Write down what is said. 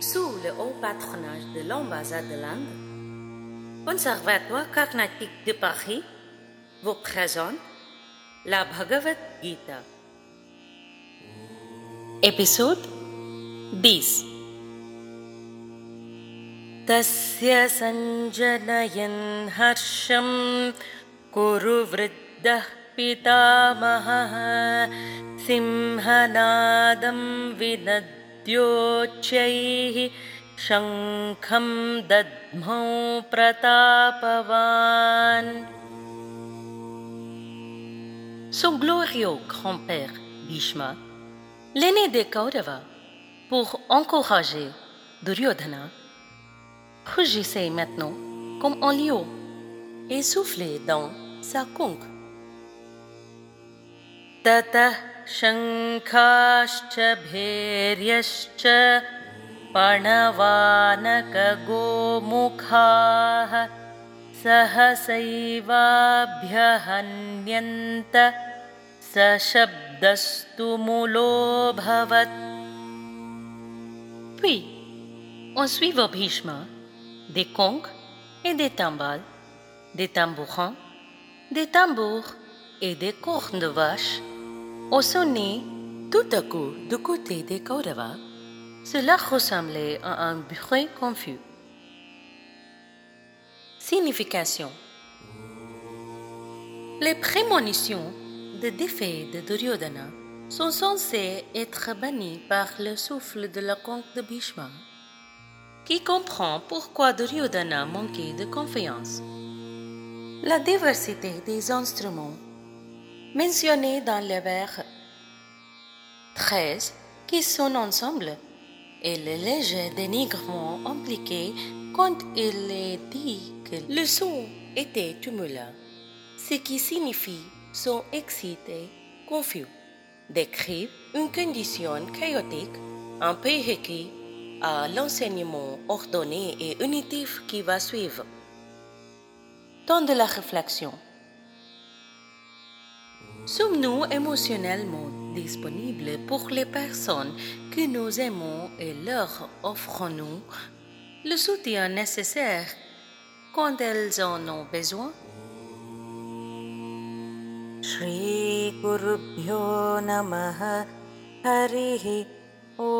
sous le haut patronage de l'ambassade de l'Inde, Conservatoire carnatique de Paris vous présente la Bhagavad Gita. Épisode 10 तस्य सञ्जनयन् हर्षं कुरु वृद्धः पितामहः सिंहनादं विनद्योच्चैः शङ्खं दद्मौ प्रतापवान् Son glorieux grand-père, Bhishma, l'aîné des Kaurava, pour encourager Duryodhana, rugissait maintenant comme un lion et soufflait dans sa conque. ततः शङ्खाश्च भैर्यश्च पणवानकगोमुखाः सहसैवाभ्यहन्यन्त सशब्दस्तु मूलोऽभवत् Puis, on suivant Bhishma, des conques et des timbales, des tambourins, des tambours et des cornes de vache ont sonné tout à coup du côté des Kaurava. Cela ressemblait à un bruit confus. Signification Les prémonitions de défait de Duryodhana sont censées être bannies par le souffle de la conque de Bhishma, qui comprend pourquoi Duryodhana manquait de confiance. La diversité des instruments mentionnés dans le vers 13 qui sonnent ensemble et le léger dénigrement impliqué quand il est dit que le son était tumulent, ce qui signifie son excité, confus, décrivent une condition chaotique, un peu requis à l'enseignement ordonné et unitif qui va suivre. Temps de la réflexion. Sommes-nous émotionnellement disponibles pour les personnes que nous aimons et leur offrons-nous le soutien nécessaire quand elles en ont besoin श्रीगुरुभ्यो नमः हरिः ओ